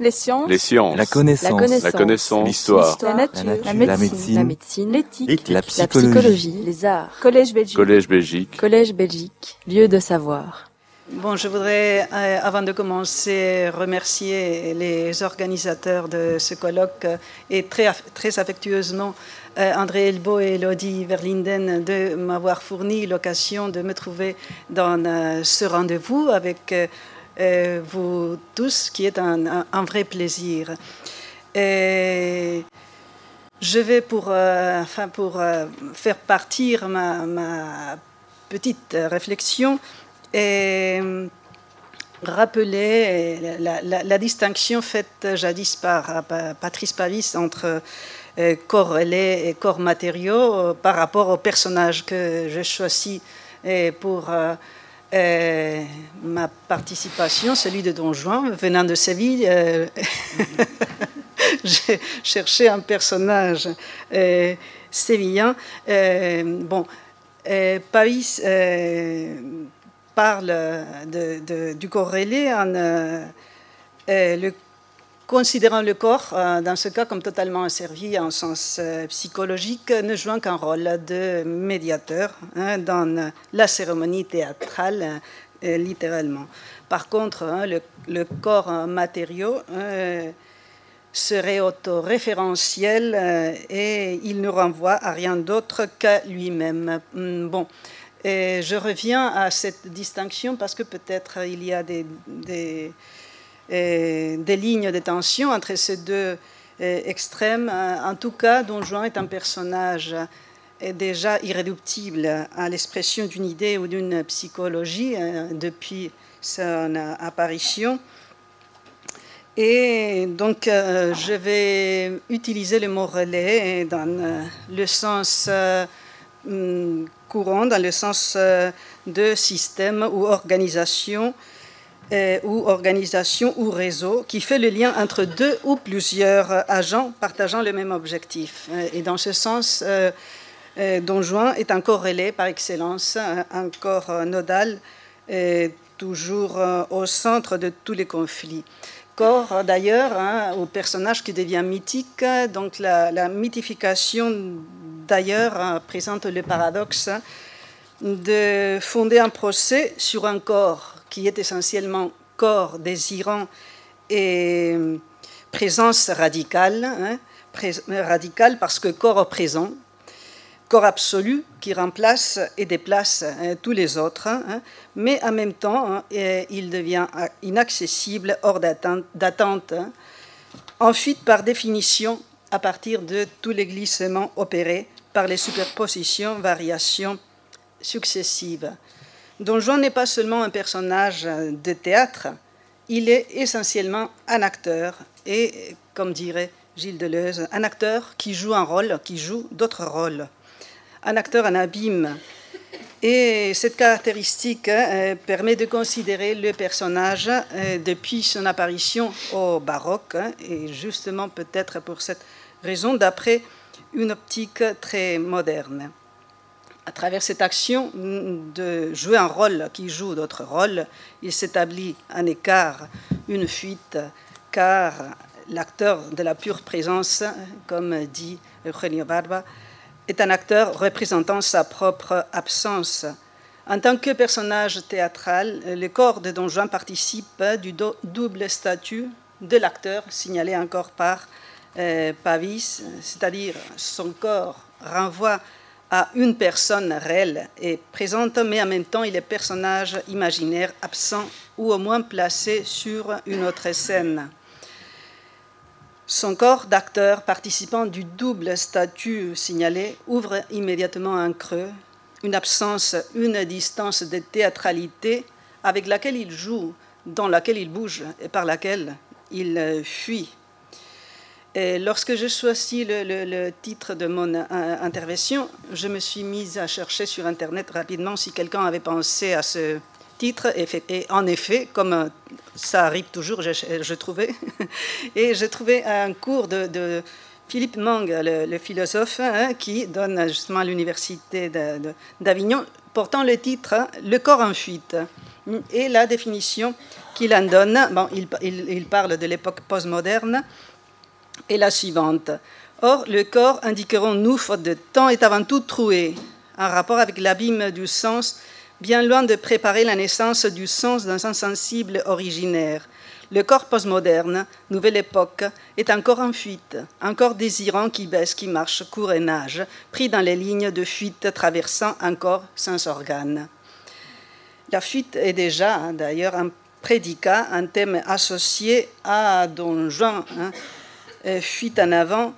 Les sciences. Les sciences. La connaissance. La connaissance. L'histoire. La nature. La La nature. médecine. La médecine. L'éthique. La La psychologie. Les arts. Collège Belgique. Collège Belgique. Collège Belgique. Lieu de savoir. Bon, je voudrais, euh, avant de commencer, remercier les organisateurs de ce colloque euh, et très, aff- très affectueusement euh, André Elbo et Elodie Verlinden de m'avoir fourni l'occasion de me trouver dans euh, ce rendez-vous avec vous tous, qui est un, vrai plaisir. Et je vais pour, euh, euh, faire partir ma, petite euh, réflexion et euh, rappeler la, distinction faite jadis par euh, Pa- Patrice Pavis entre euh, corps relais et corps matériaux euh, par rapport au personnage que j'ai choisi euh, pour euh, ma participation, celui de Don Juan, venant de Séville. euh, j'ai cherché un personnage euh, sévillan. Euh, bon, Paris parle du relais en le, considérant le corps, euh, dans ce cas, comme totalement asservi en sens euh, psychologique, ne jouant qu'un rôle de médiateur hein, dans la cérémonie théâtrale, euh, littéralement. Par contre, hein, le, corps euh, matériau euh, serait autoréférentiel euh, et il ne renvoie à rien d'autre qu'à lui-même. Hum, Bon, je reviens à cette distinction parce que peut-être il y a des, euh, des lignes de tension entre ces deux euh, extrêmes. Euh, En tout cas, Don Juan est un personnage euh, déjà irréductible à l'expression d'une idée ou d'une psychologie euh, depuis son euh, apparition. Et donc, euh, je vais utiliser le mot relais dans euh, le sens euh, hum, courant, dans le sens euh, de système ou organisation, euh, ou organisation ou réseau, qui fait le lien entre deux ou plusieurs agents partageant le même objectif. Euh, Et dans ce sens, euh, Don Juan est un corps relais par excellence, un- corps nodal, toujours au centre de tous les conflits corps d'ailleurs hein, au personnage qui devient mythique. Donc la, la mythification d'ailleurs euh, présente le paradoxe hein, de fonder un procès sur un corps qui est essentiellement corps désirant et euh, présence radicale, hein, radicale parce que corps présent, corps absolu qui remplace et déplace hein, tous les autres, hein, mais en même temps, il devient inaccessible, hors d'attente, hein, ensuite par définition à partir de tous les glissements opérés par les superpositions, variations successives. Don Juan n'est pas seulement un personnage de théâtre, il est essentiellement un acteur et, comme dirait Gilles Deleuze, un acteur qui joue un rôle, qui joue d'autres rôles. Un acteur en abîme. Et cette caractéristique euh, permet de considérer le personnage euh, depuis son apparition au baroque, hein, et justement peut-être pour cette raison d'après une optique très moderne à travers cette action de jouer un rôle qui joue d'autres rôles, il s'établit un écart, une fuite, car l'acteur de la pure présence, comme dit Eugenio Barba, est un acteur représentant sa propre absence. En tant que personnage théâtral, le corps de Don Juan participe du do- double statut de l'acteur, signalé encore par euh, Pavis, c'est-à-dire son corps renvoie à une personne réelle et présente, mais en même temps il est personnage imaginaire absent ou au moins placé sur une autre scène. Son corps d'acteur participant du double statut signalé ouvre immédiatement un creux, une absence, une distance de théâtralité avec laquelle il joue, dans laquelle il bouge et par laquelle il fuit. Et lorsque j'ai choisi le, titre de mon euh, intervention, je me suis mise à chercher sur Internet rapidement si quelqu'un avait pensé à ce titre. Et, en effet, comme euh, ça arrive toujours, je, je trouvais. Et j'ai trouvé un cours de, Philippe Mang, le, philosophe, hein, qui donne justement à l'université d'Avignon, portant le titre Le corps en fuite. Et la définition qu'il en donne, bon, il parle de l'époque postmoderne, est la suivante. Or, le corps, indiquerons-nous, faute de temps, est avant tout troué, en rapport avec l'abîme du sens, bien loin de préparer la naissance du sens dans un sensible originaire. Le corps postmoderne, nouvelle époque, est encore en fuite, encore désirant qui baisse, qui marche, court et nage, pris dans les lignes de fuite traversant un corps sans organes. La fuite est déjà, hein, d'ailleurs, un prédicat, un thème associé à Don Juan, hein, fuite en avant,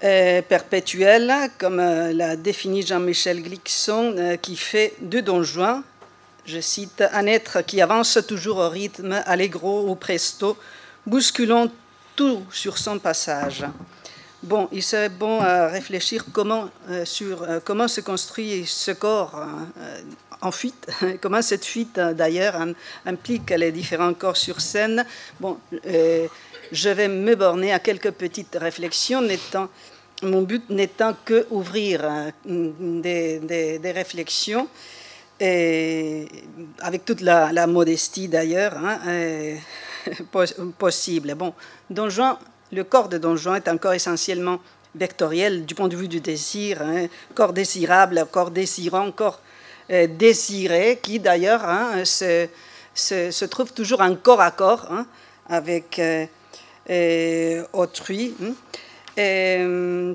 perpétuelle, comme euh, l'a défini Jean-Michel Glixon, euh, qui fait de Don Juan, je cite, un être qui avance toujours au rythme allegro ou presto, bousculant tout sur son passage. Bon, il serait bon à réfléchir comment, euh, sur comment se construit ce corps hein, en fuite, comment cette fuite d'ailleurs implique les différents corps sur scène. Bon, je vais me borner à quelques petites réflexions, mon but n'étant que ouvrir euh, des, réflexions, et avec toute la, modestie d'ailleurs hein, euh, possible. Bon, Don le corps de Don Juan est encore essentiellement vectoriel du point de vue du désir, hein, corps désirable, corps désirant, corps euh, désiré, qui d'ailleurs hein, se, se, trouve toujours en corps à corps avec autrui. Hein. Et,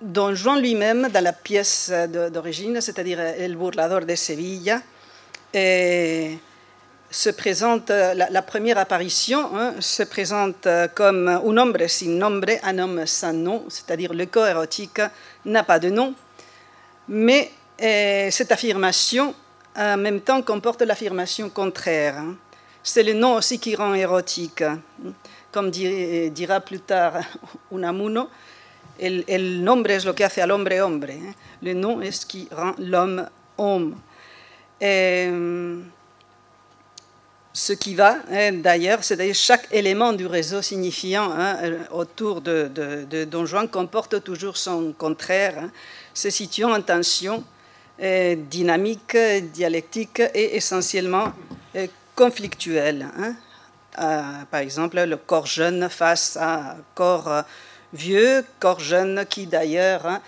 Don Juan lui-même, dans la pièce d'origine, c'est-à-dire El Burlador de Sevilla, se présente, la, première apparition hein, se présente comme un hombre sin nombre, un homme sans nom, c'est-à-dire le corps érotique n'a pas de nom, mais cette affirmation en même temps comporte l'affirmation contraire. Hein. C'est le nom aussi qui rend érotique comme dira plus tard Unamuno, el, el nombre es lo que hace al hombre. Hein. Le nom est ce qui rend l'homme homme. Et, ce qui va, hein, d'ailleurs, c'est-à-dire chaque élément du réseau signifiant hein, euh, autour de, Don Juan comporte toujours son contraire, se situant en tension euh, dynamique, dialectique et essentiellement euh, conflictuelle par exemple, le corps jeune face à corps euh, vieux, corps jeune qui d'ailleurs hein,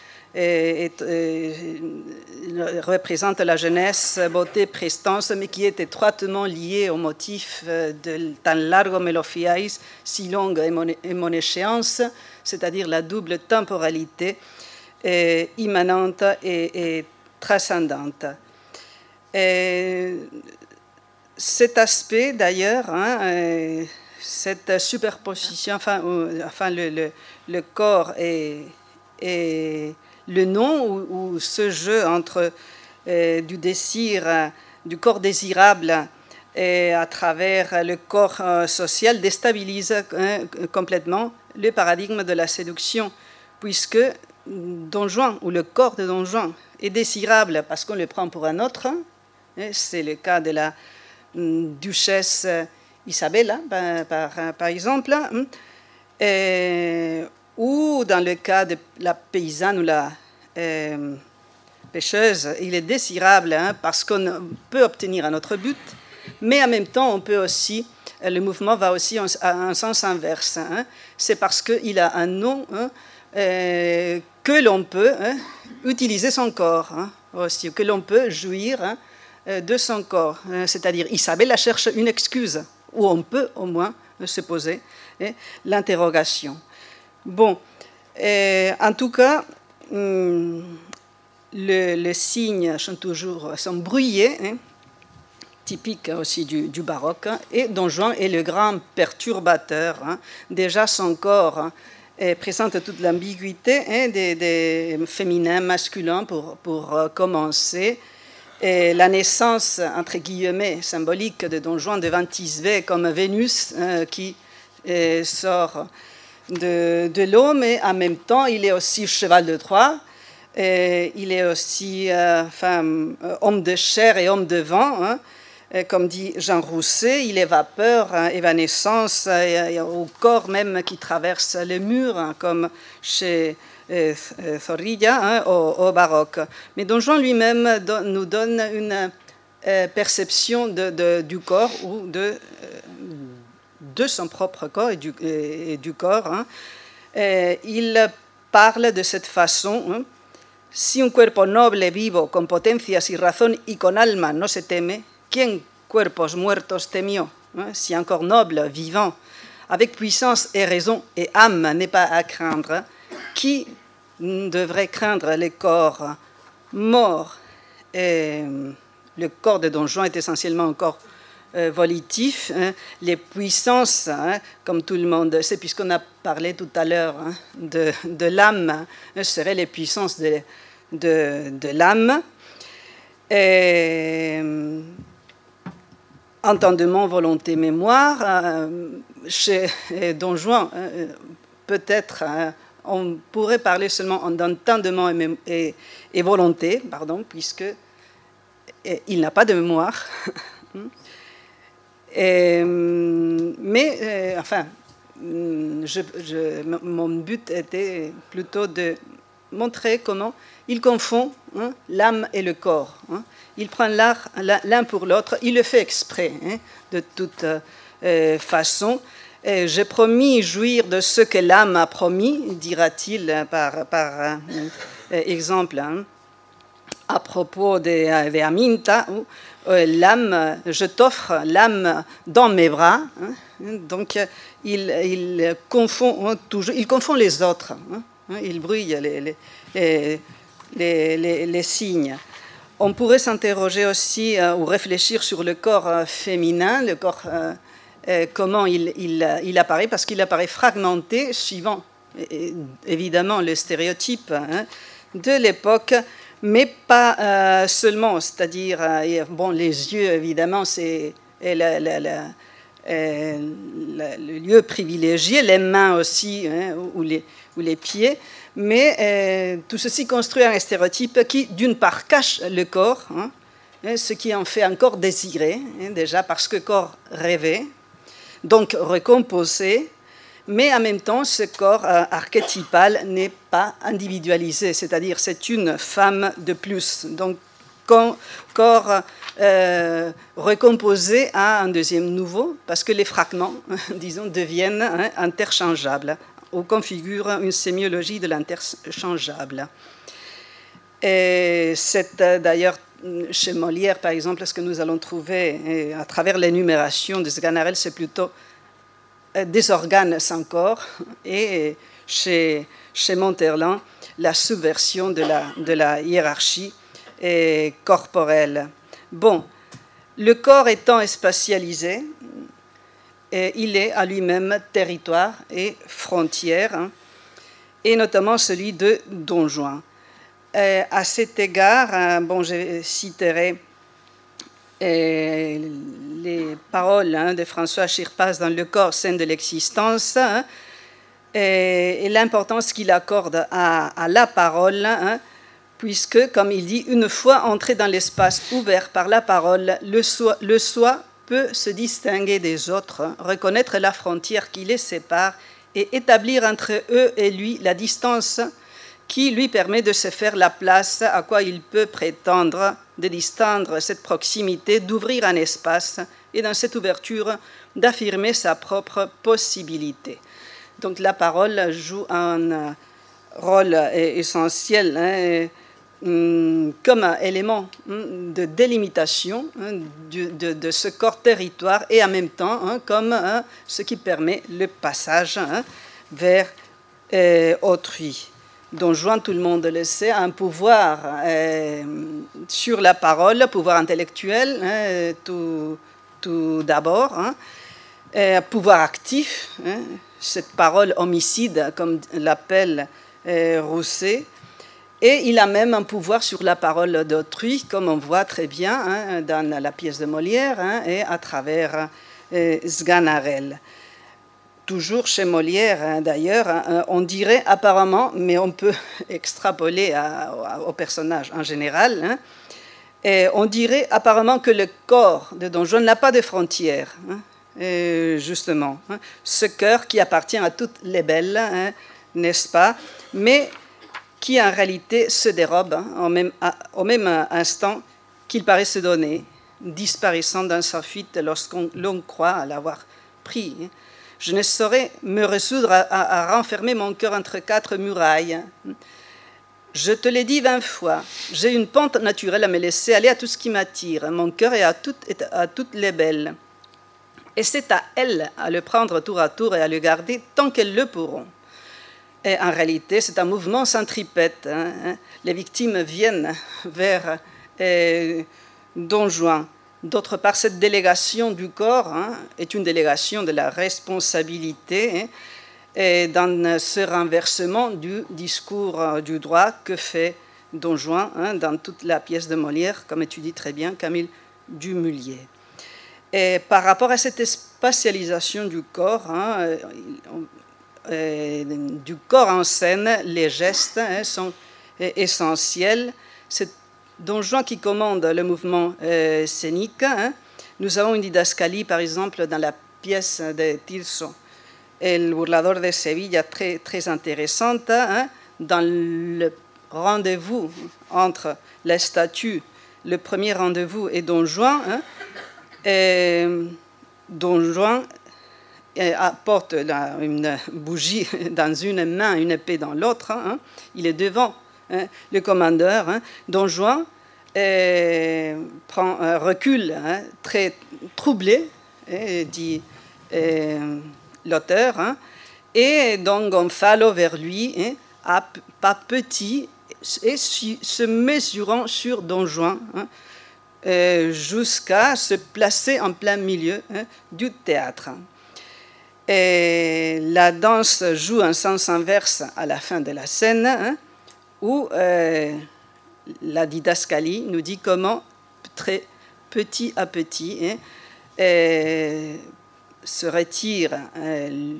représente la jeunesse, beauté, prestance, mais qui est étroitement lié au motif euh, de tan largo me lo fiáis, si longue est mon, échéance, c'est-à-dire la double temporalité immanente et, et transcendante. Et cet aspect, d'ailleurs, hein, euh, cette superposition, enfin, enfin le, le, corps et, et, le nom, ou, ce jeu entre euh, du désir, du corps désirable et à travers le corps euh, social déstabilise hein, complètement le paradigme de la séduction, puisque Don Juan, ou le corps de Don Juan, est désirable parce qu'on le prend pour un autre. Hein, c'est le cas de la duchesse Isabella, par, par, exemple, hein, ou dans le cas de la paysanne ou la euh, pêcheuse, il est désirable hein, parce qu'on peut obtenir un autre but, mais en même temps, on peut aussi, le mouvement va aussi en, un sens inverse. Hein. c'est parce qu'il a un nom euh, que l'on peut utiliser son corps aussi, que l'on peut jouir euh, de son corps. Euh, c'est-à-dire, Isabella cherche une excuse, où on peut au moins se poser hein, l'interrogation. Bon, euh, en tout cas, hum, les signes sont toujours sont brouillés, hein, typiques aussi du, baroque, et Don Juan est le grand perturbateur. Hein. Déjà, son corps présente toute l'ambiguïté des, des, féminins, masculins pour, pour commencer. Et la naissance, entre guillemets, symbolique de Don Juan de Ventisve comme Vénus hein, qui euh, sort de, de l'eau, mais en même temps, il est aussi cheval de Troie. Et il est aussi euh, euh, homme de chair et homme de vent. Hein. comme dit Jean Rousset, il est vapeur, hein, évanescence, au corps même qui traverse les murs, hein, comme chez Zorrilla au, baroque. Mais Don Juan lui-même nous donne une perception du corps ou de, de son propre corps et du, du corps. Hein. il parle de cette façon. Si un cuerpo noble, vivo, con potencias y razón y con alma no se teme, ¿quién cuerpos muertos temió Si un corps noble, vivant, avec puissance et raison et âme n'est pas à craindre, qui devrait craindre les corps morts et Le corps de Don Juan est essentiellement un corps euh, volitif. Hein. Les puissances, hein, comme tout le monde sait, puisqu'on a parlé tout à l'heure hein, de, l'âme, seraient les puissances de, l'âme. entendement, volonté, mémoire. Euh, chez Don Juan, euh, peut-être on pourrait parler seulement d'entendement et, et, volonté, pardon, puisque il n'a pas de mémoire. mais, euh, enfin, mon but était plutôt de montrer comment il confond hein, l'âme et le corps. Hein. Il prend l'un pour l'autre, il le fait exprès, hein, de toute euh, façon. J'ai promis jouir de ce que l'âme a promis, dira-t-il par, par euh, exemple à propos de, de Aminta, euh, l'âme, je t'offre l'âme dans mes bras. Hein. donc, il, il, confond hein, toujours, il confond les autres. Hein. il brouille les, les, les, les, signes. On pourrait s'interroger aussi euh, ou réfléchir sur le corps euh, féminin, le corps, comment il, apparaît, parce qu'il apparaît fragmenté, suivant évidemment le stéréotype de l'époque mais pas euh, seulement, c'est-à-dire, euh, bon, les yeux, évidemment, c'est euh, le lieu privilégié, les mains aussi, hein, ou, les, pieds, mais tout ceci construit un stéréotype qui, d'une part, cache le corps, hein, hein, ce qui en fait encore désiré, déjà parce que corps rêvé, donc recomposé, mais en même temps, ce corps euh, archétypal n'est pas individualisé, c'est-à-dire c'est une femme de plus. Donc, corps euh, recomposé à un deuxième nouveau, parce que les fragments, disons, deviennent hein, interchangeables ou configurent une sémiologie de l'interchangeable. Et c'est euh, d'ailleurs chez Molière, par exemple, ce que nous allons trouver à travers l'énumération de Sganarelle, c'est plutôt euh, des organes sans corps et chez, chez la subversion de la, de la hiérarchie corporelle. Bon, le corps étant spatialisé, il est à lui-même territoire et frontière, hein, et notamment celui de Don Juan. À cet égard, hein, bon, je citerai les paroles hein, de François Chirpas dans Le corps scène de l'existence hein, et, l'importance qu'il accorde à, la parole, puisque, comme il dit, une fois entré dans l'espace ouvert par la parole, le soi peut se distinguer des autres, reconnaître la frontière qui les sépare et établir entre eux et lui la distance qui lui permet de se faire la place à quoi il peut prétendre, de distendre cette proximité, d'ouvrir un espace et dans cette ouverture d'affirmer sa propre possibilité. Donc la parole joue un rôle essentiel hein, hum, comme élément hum, de délimitation hein, de, ce corps territoire et en même temps hein, comme ce qui permet le passage vers euh, autrui. Don Juan, tout le monde le sait, a un pouvoir euh, sur la parole, pouvoir intellectuel, hein, tout, d'abord, hein, un pouvoir actif, hein, cette parole homicide, comme l'appelle euh, Rousset, et il a même un pouvoir sur la parole d'autrui, comme on voit très bien dans la pièce de Molière et à travers euh, toujours chez Molière hein, d'ailleurs, hein, euh, on dirait apparemment, mais on peut extrapoler au personnage en général, hein, Et on dirait apparemment que le corps de Don Juan n'a pas de frontières, hein, justement. Hein. ce cœur qui appartient à toutes les belles, hein, n'est-ce pas Mais qui en réalité se dérobe au même instant qu'il paraît se donner, disparaissant dans sa fuite lorsqu'on croit l'avoir pris. Je ne saurais me résoudre à renfermer mon cœur entre quatre murailles. Je te l'ai dit vingt fois, j'ai une pente naturelle à me laisser aller à tout ce qui m'attire. Mon cœur est à, toutes les belles. Et c'est à elles à le prendre tour à tour et à le garder tant qu'elles le pourront. Et en réalité, c'est un mouvement centripète. Hein, hein. Les victimes viennent vers Don Juan. D'autre part, cette délégation du corps hein, est une délégation de la responsabilité et dans ce renversement du discours euh, du droit que fait Don Juan hein, dans toute la pièce de Molière, comme tu dis très bien, Camille Dumullier. Et par rapport à cette spatialisation du corps, hein, euh, euh, du corps en scène, les gestes hein, sont essentiels. Don Juan qui commande le mouvement scénique. Nous avons une didascalie, par exemple, dans la pièce de Tirso, El burlador de Sevilla, très, très intéressante, hein, dans le rendez-vous entre la statue, le premier rendez-vous et Don Juan. Hein, et Don Juan apporte une bougie dans une main, une épée dans l'autre. Hein, il est devant le commandeur. Don Juan prend, un recul très troublé dit l'auteur, hein, et donc Gonzalo vers lui, hein, pas petit, et se mesurant sur Don Juan, hein, euh, jusqu'à se placer en plein milieu du théâtre. Et la danse joue un sens inverse à la fin de la scène, où euh, la didascalie nous dit comment, très petit à petit, se retire euh,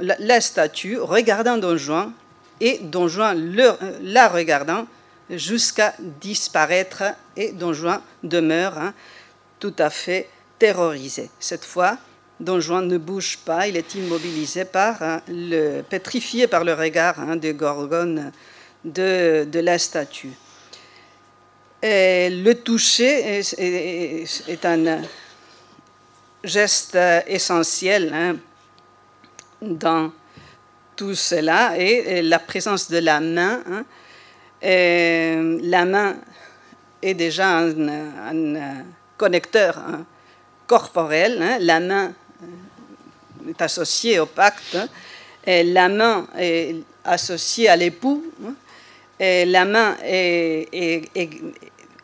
la, statue, regardant Don Juan, et Don Juan la regardant jusqu'à disparaître, et Don Juan demeure hein, tout à fait terrorisé. Cette fois, Don Juan ne bouge pas, il est immobilisé par hein, le pétrifié par le regard hein, de de, la statue. Le toucher est un geste essentiel hein, dans tout cela et, la présence de la main. Hein. la main est déjà un, connecteur hein, corporel. La main est associée au pacte. La main est associée à l'époux. Et la main est,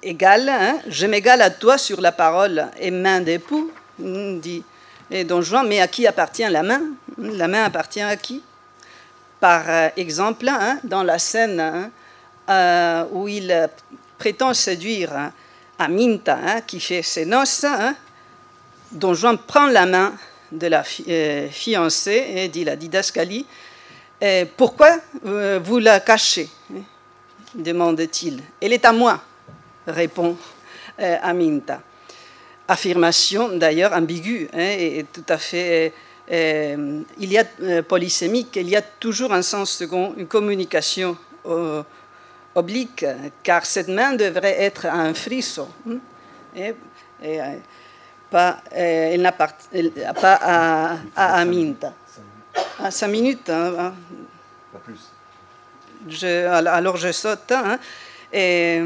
égale. Je m'égale à toi sur la parole. Et main d'époux dit et Don Juan, mais à qui appartient la main? La main appartient à qui? Par euh, exemple, hein, dans la scène hein, euh, où il prétend séduire hein, Aminta, qui fait ses noces, Don Juan prend la main de la euh, fiancée et dit la didascalie Pourquoi vous la cachez? Demande-t-il. Elle est à moi, répond Aminta affirmation d'ailleurs ambiguë hein, et, tout à fait. Euh, il y a euh, polysémique, il y a toujours un sens second, une communication euh, oblique, car cette main devrait être un frisson. Hein, et, pas, elle n'appartient pas à, à Aminta. À cinq minutes. Hein, pas plus. Alors je saute. et,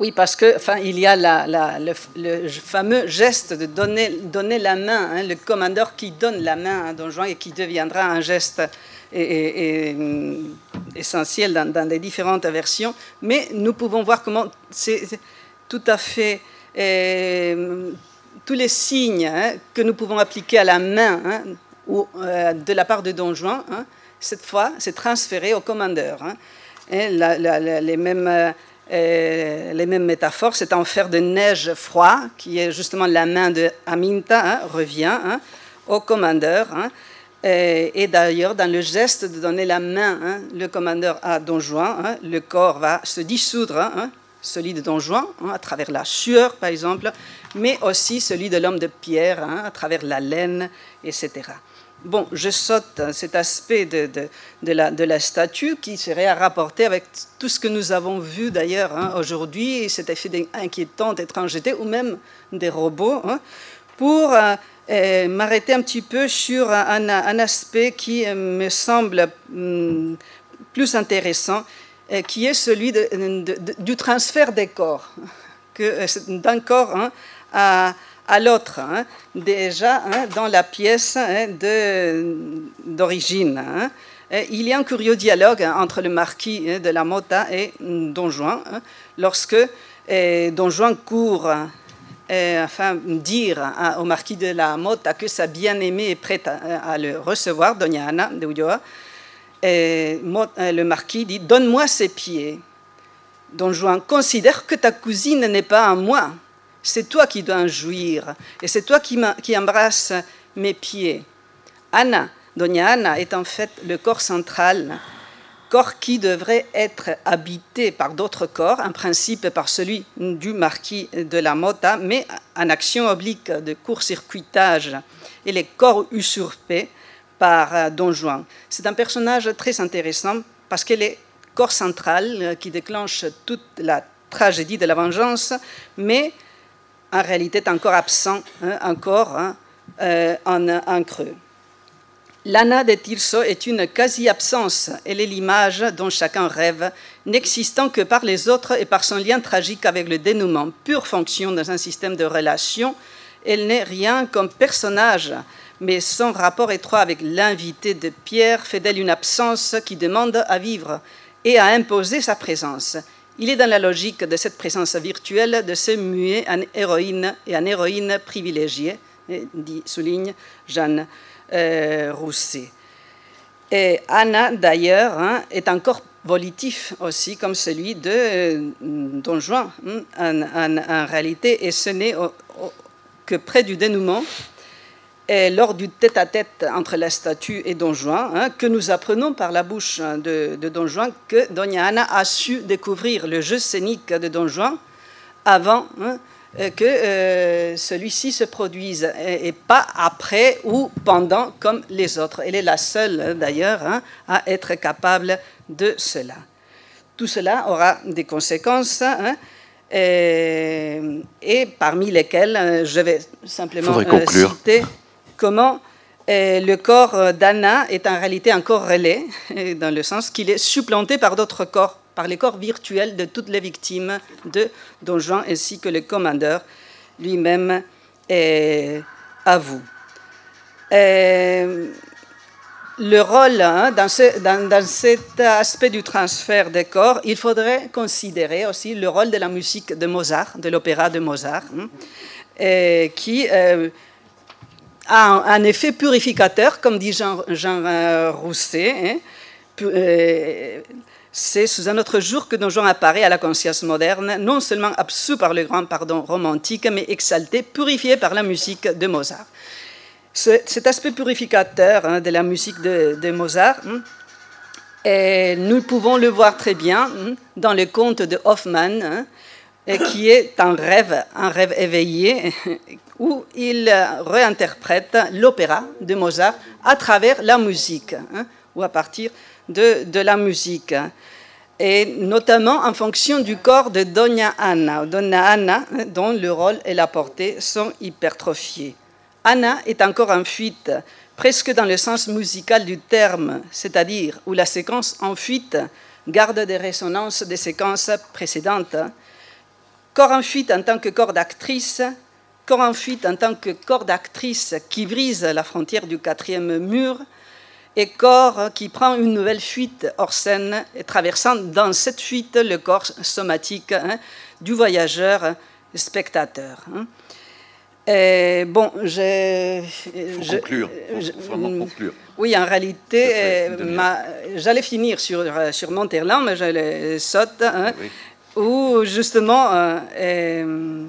oui, parce que, enfin, il y a le, fameux geste de donner, la main, hein, le commandeur qui donne la main à Don Juan et qui deviendra un geste essentiel dans, les différentes versions. Mais nous pouvons voir comment c'est tout à fait tous les signes hein, que nous pouvons appliquer à la main hein, ou euh, de la part de Don Juan, cette fois, c'est transféré au commandeur. Et les mêmes euh, les mêmes métaphores, c'est un fer de neige froid, qui est justement la main de Aminta, hein, revient hein, au commandeur. Hein. et, d'ailleurs, dans le geste de donner la main, le commandeur à Don Juan, le corps va se dissoudre celui de Don Juan, hein, à travers la sueur par exemple, mais aussi celui de l'homme de pierre, hein, à travers la laine, etc. Bon, je saute cet aspect de, de, la, statue qui serait à rapporter avec tout ce que nous avons vu d'ailleurs hein, aujourd'hui, cet effet inquiétant d'étrangeté ou même des robots, pour euh, euh, m'arrêter un petit peu sur un, aspect qui euh, me semble hum, plus intéressant, qui est celui du transfert des corps, d'un corps hein, à, à l'autre, hein, déjà hein, dans la pièce d'origine. il y a un curieux dialogue entre le marquis de la Mota et Don Juan, lorsque Don Juan court et, enfin, dire au marquis de la Mota que sa bien-aimée est prête à, le recevoir, Doña Ana de Ulloa. Et le marquis dit Donne-moi ses pieds. Don Juan considère que ta cousine n'est pas à moi. C'est toi qui dois en jouir et c'est toi qui, qui embrasse mes pieds. Anna, Doña Ana, est en fait le corps central corps qui devrait être habité par d'autres corps, en principe par celui du marquis de la Mota, mais en action oblique de court-circuitage, et les corps usurpés par euh, Don Juan. C'est un personnage très intéressant parce que est corps central qui déclenche toute la tragédie de la vengeance, mais en réalité est encore absent, hein, encore hein, euh, en, en creux. L'Anna de Tirso est une quasi-absence. Elle est l'image dont chacun rêve, n'existant que par les autres et par son lien tragique avec le dénouement, pure fonction dans un système de relations. Elle n'est rien comme personnage, mais son rapport étroit avec l'invité de Pierre fait d'elle une absence qui demande à vivre et à imposer sa présence. Il est dans la logique de cette présence virtuelle de se muer en héroïne et en héroïne privilégiée, dit, souligne Jeanne euh, Rousset. Et Anna, d'ailleurs, hein, est encore volitif aussi, comme celui de euh, Don Juan, hein, en, réalité, et ce n'est que près du dénouement, et lors du tête-à-tête entre la statue et Don Juan, hein, que nous apprenons par la bouche de, de, Don Juan que Doña Ana a su découvrir le jeu scénique de Don Juan avant euh, que euh, celui-ci se produise et, pas après ou pendant comme les autres. Elle est la seule hein, d'ailleurs hein, à être capable de cela. Tout cela aura des conséquences hein, et, parmi lesquelles euh, je vais simplement citer comment le corps d'Anna est en réalité un corps relais, dans le sens qu'il est supplanté par d'autres corps par les corps virtuels de toutes les victimes de Don Juan ainsi que le commandeur lui-même avoue. le rôle, hein, dans, cet aspect du transfert des corps, il faudrait considérer aussi le rôle de la musique de Mozart, de l'opéra de Mozart, hein, qui euh, a un, effet purificateur, comme dit Jean, Jean Rousset. Hein, euh, c'est sous un autre jour que Don Juan apparaît à la conscience moderne, non seulement absous par le grand pardon romantique, mais exalté, purifié par la musique de Mozart. cet aspect purificateur hein, de la musique de, Mozart, hein, nous pouvons le voir très bien dans le conte de Hoffmann, qui est un rêve, un rêve éveillé, où il réinterprète l'opéra de Mozart à travers la musique, ou à partir de, la musique, et notamment en fonction du corps de Dona Anna, Donna Anna, dont le rôle et la portée sont hypertrophiés. Anna est encore en fuite, presque dans le sens musical du terme, c'est-à-dire où la séquence en fuite garde des résonances des séquences précédentes. Corps en fuite en tant que corps d'actrice, corps en fuite en tant que corps d'actrice qui brise la frontière du quatrième mur, et corps qui prend une nouvelle fuite hors scène, et traversant dans cette fuite le corps somatique hein, du voyageur spectateur. Hein. Et bon, j'ai. Faut conclure. vraiment conclure. Oui, en réalité, j'allais finir sur, sur Monterland, mais je le saute, hein, où justement. Euh,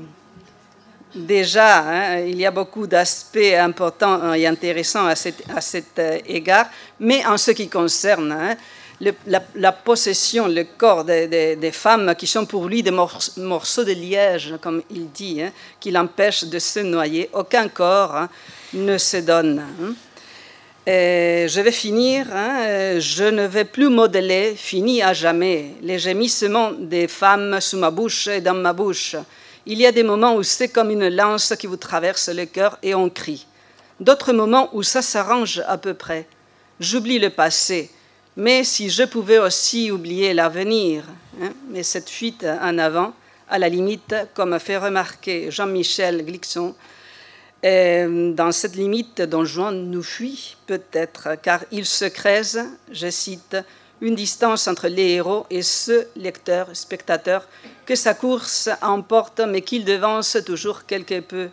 Déjà, hein, il y a beaucoup d'aspects importants et intéressants à cet, euh, égard, mais en ce qui concerne hein, la, possession, le corps des, femmes qui sont pour lui des morceaux de liège, comme il dit, hein, qui l'empêchent de se noyer. Aucun corps hein, ne se donne. Hein. Et je vais finir, je ne vais plus modeler, fini à jamais, les gémissements des femmes sous ma bouche et dans ma bouche. Il y a des moments où c'est comme une lance qui vous traverse le cœur et on crie. D'autres moments où ça s'arrange à peu près. J'oublie le passé, mais si je pouvais aussi oublier l'avenir, hein, mais cette fuite en avant, à la limite, comme a fait remarquer Jean-Michel Glixon, dans cette limite, Don Juan nous fuit peut-être, car il se creuse, je cite, une distance entre les héros et ce lecteur, spectateur, que sa course emporte, mais qu'il devance toujours quelque peu.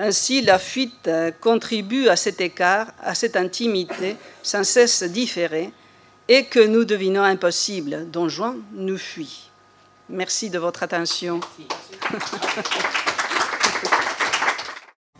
Ainsi, la fuite contribue à cet écart, à cette intimité sans cesse différée, et que nous devinons impossible. Don Juan nous fuit. Merci de votre attention.